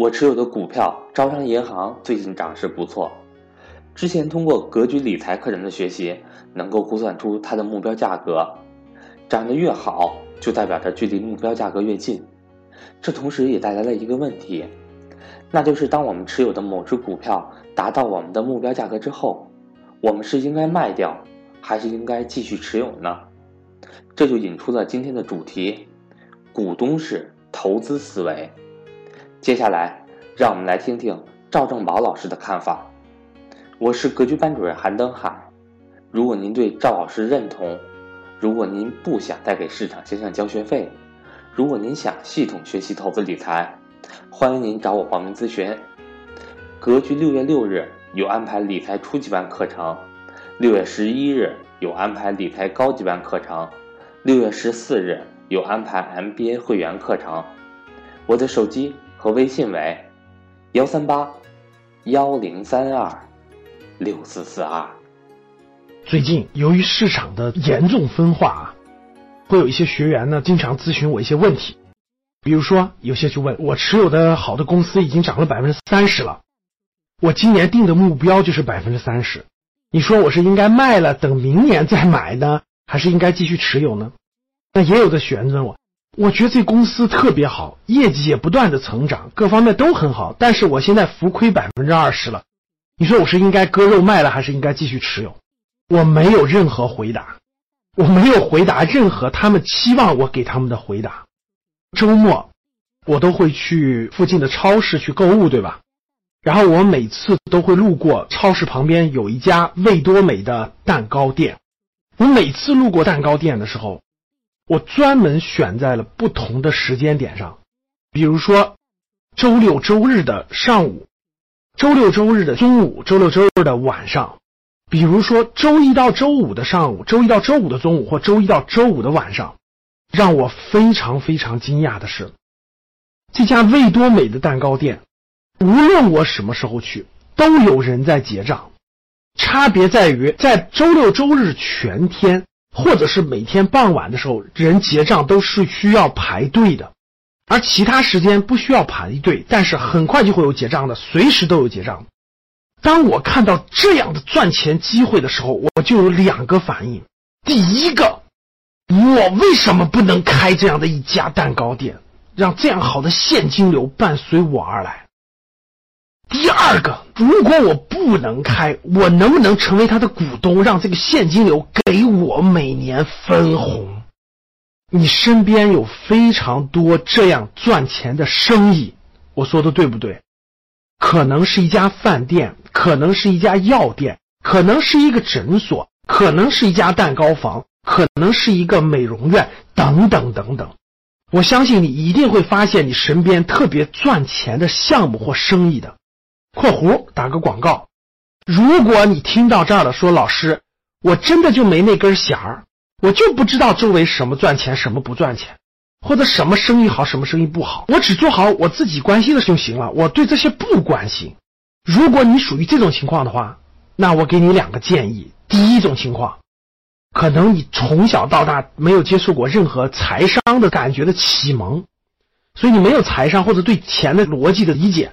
我持有的股票招商银行最近涨势不错，之前通过格局理财课程的学习，能够估算出它的目标价格，涨得越好，就代表着距离目标价格越近。这同时也带来了一个问题，那就是当我们持有的某只股票达到我们的目标价格之后，我们是应该卖掉，还是应该继续持有呢？这就引出了今天的主题：股东式投资思维。接下来，让我们来听听赵正宝老师的看法。我是格局班主任韩登海。如果您对赵老师认同，如果您不想再给市场先生交学费，如果您想系统学习投资理财，欢迎您找我报名咨询。格局六月六日有安排理财初级班课程，六月十一日有安排理财高级班课程，六月十四日有安排 MBA 会员课程。我的手机。和微信为幺三八幺零三二六四四二。最近由于市场的严重分化啊，会有一些学员呢经常咨询我一些问题，比如说有些就问我持有的好的公司已经涨了百分之三十了，我今年定的目标就是百分之三十，你说我是应该卖了等明年再买呢，还是应该继续持有呢？那也有的学员问我。我觉得这公司特别好，业绩也不断的成长，各方面都很好。但是我现在浮亏百分之二十了，你说我是应该割肉卖了，还是应该继续持有？我没有任何回答，我没有回答任何他们期望我给他们的回答。周末我都会去附近的超市去购物，对吧？然后我每次都会路过超市旁边有一家味多美的蛋糕店，我每次路过蛋糕店的时候。我专门选在了不同的时间点上，比如说周六周日的上午，周六周日的中午，周六周日的晚上，比如说周一到周五的上午，周一到周五的中午，或周一到周五的晚上。让我非常非常惊讶的是，这家味多美的蛋糕店，无论我什么时候去，都有人在结账，差别在于在周六周日全天。或者是每天傍晚的时候，人结账都是需要排队的，而其他时间不需要排队，但是很快就会有结账的，随时都有结账。当我看到这样的赚钱机会的时候，我就有两个反应：第一个，我为什么不能开这样的一家蛋糕店，让这样好的现金流伴随我而来？第二个，如果我不能开，我能不能成为他的股东，让这个现金流给我每年分红？你身边有非常多这样赚钱的生意，我说的对不对？可能是一家饭店，可能是一家药店，可能是一个诊所，可能是一家蛋糕房，可能是一个美容院，等等等等。我相信你一定会发现你身边特别赚钱的项目或生意的。括弧打个广告，如果你听到这儿了，说老师，我真的就没那根弦儿，我就不知道周围什么赚钱，什么不赚钱，或者什么生意好，什么生意不好，我只做好我自己关心的就行了，我对这些不关心。如果你属于这种情况的话，那我给你两个建议：第一种情况，可能你从小到大没有接触过任何财商的感觉的启蒙，所以你没有财商或者对钱的逻辑的理解。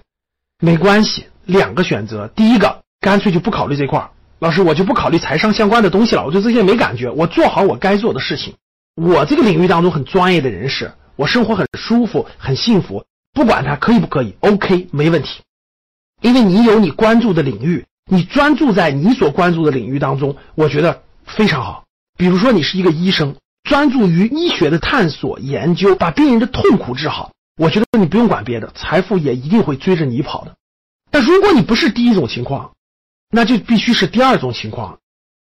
没关系，两个选择。第一个，干脆就不考虑这块儿。老师，我就不考虑财商相关的东西了。我对这些没感觉，我做好我该做的事情。我这个领域当中很专业的人士，我生活很舒服，很幸福。不管他可以不可以，OK，没问题。因为你有你关注的领域，你专注在你所关注的领域当中，我觉得非常好。比如说，你是一个医生，专注于医学的探索研究，把病人的痛苦治好。我觉得你不用管别的，财富也一定会追着你跑的。但如果你不是第一种情况，那就必须是第二种情况。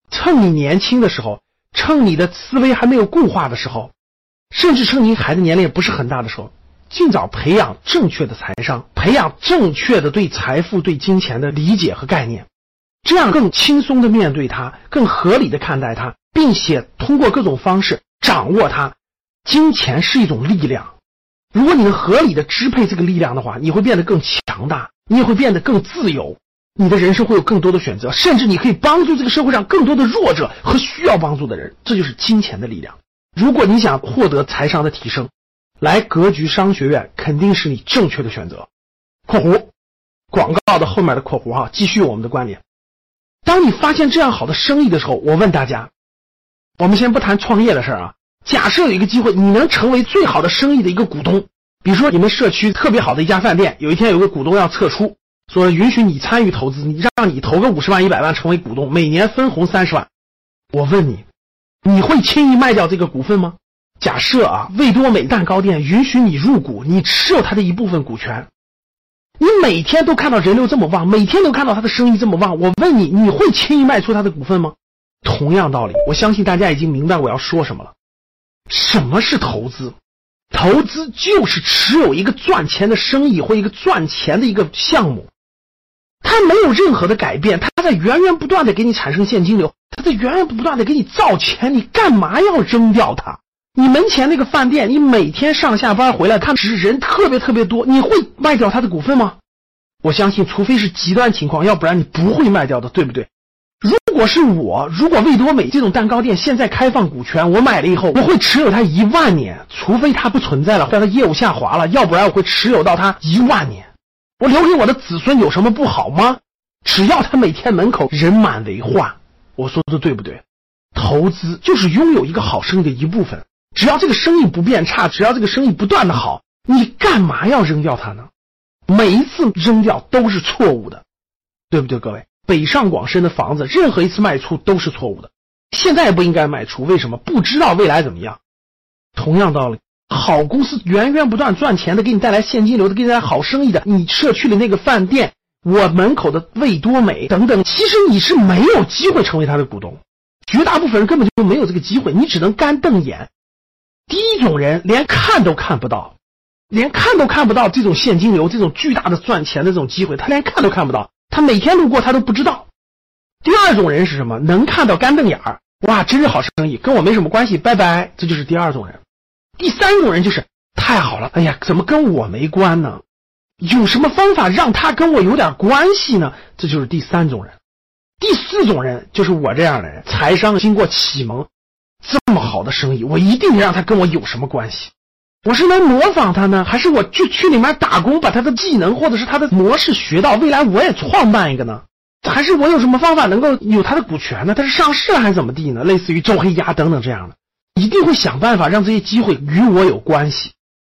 趁你年轻的时候，趁你的思维还没有固化的时候，甚至趁您孩子年龄也不是很大的时候，尽早培养正确的财商，培养正确的对财富、对金钱的理解和概念，这样更轻松的面对它，更合理的看待它，并且通过各种方式掌握它。金钱是一种力量。如果你能合理的支配这个力量的话，你会变得更强大，你也会变得更自由，你的人生会有更多的选择，甚至你可以帮助这个社会上更多的弱者和需要帮助的人。这就是金钱的力量。如果你想获得财商的提升，来格局商学院肯定是你正确的选择。（括弧广告的后面的括弧哈）。继续我们的观点。当你发现这样好的生意的时候，我问大家，我们先不谈创业的事儿啊。假设有一个机会，你能成为最好的生意的一个股东，比如说你们社区特别好的一家饭店，有一天有个股东要撤出，说允许你参与投资，你让你投个五十万、一百万成为股东，每年分红三十万。我问你，你会轻易卖掉这个股份吗？假设啊，味多美蛋糕店允许你入股，你持有它的一部分股权，你每天都看到人流这么旺，每天都看到他的生意这么旺，我问你，你会轻易卖出他的股份吗？同样道理，我相信大家已经明白我要说什么了。什么是投资？投资就是持有一个赚钱的生意或一个赚钱的一个项目，它没有任何的改变，它在源源不断的给你产生现金流，它在源源不断的给你造钱，你干嘛要扔掉它？你门前那个饭店，你每天上下班回来，他只是人特别特别多，你会卖掉他的股份吗？我相信，除非是极端情况，要不然你不会卖掉的，对不对？如果是我，如果味多美这种蛋糕店现在开放股权，我买了以后，我会持有它一万年，除非它不存在了，或者它业务下滑了，要不然我会持有到它一万年。我留给我的子孙有什么不好吗？只要他每天门口人满为患，我说的对不对？投资就是拥有一个好生意的一部分。只要这个生意不变差，只要这个生意不断的好，你干嘛要扔掉它呢？每一次扔掉都是错误的，对不对？各位，北上广深的房子，任何一次卖出都是错误的。现在不应该卖出，为什么？不知道未来怎么样。同样道理，好公司源源不断赚钱的，给你带来现金流的，给你带来好生意的，你社区的那个饭店，我门口的味多美等等，其实你是没有机会成为他的股东，绝大部分人根本就没有这个机会，你只能干瞪眼。第一种人连看都看不到，连看都看不到这种现金流、这种巨大的赚钱的这种机会，他连看都看不到，他每天路过他都不知道。第二种人是什么？能看到干瞪眼儿，哇，真是好生意，跟我没什么关系，拜拜。这就是第二种人。第三种人就是太好了，哎呀，怎么跟我没关呢？有什么方法让他跟我有点关系呢？这就是第三种人。第四种人就是我这样的人，财商经过启蒙。这么好的生意，我一定让他跟我有什么关系？我是来模仿他呢，还是我去去里面打工，把他的技能或者是他的模式学到，未来我也创办一个呢？还是我有什么方法能够有他的股权呢？他是上市还是怎么地呢？类似于周黑鸭等等这样的，一定会想办法让这些机会与我有关系。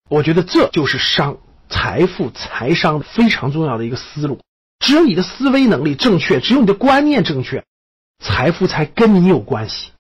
我觉得这就是商、财富、财商非常重要的一个思路。只有你的思维能力正确，只有你的观念正确，财富才跟你有关系。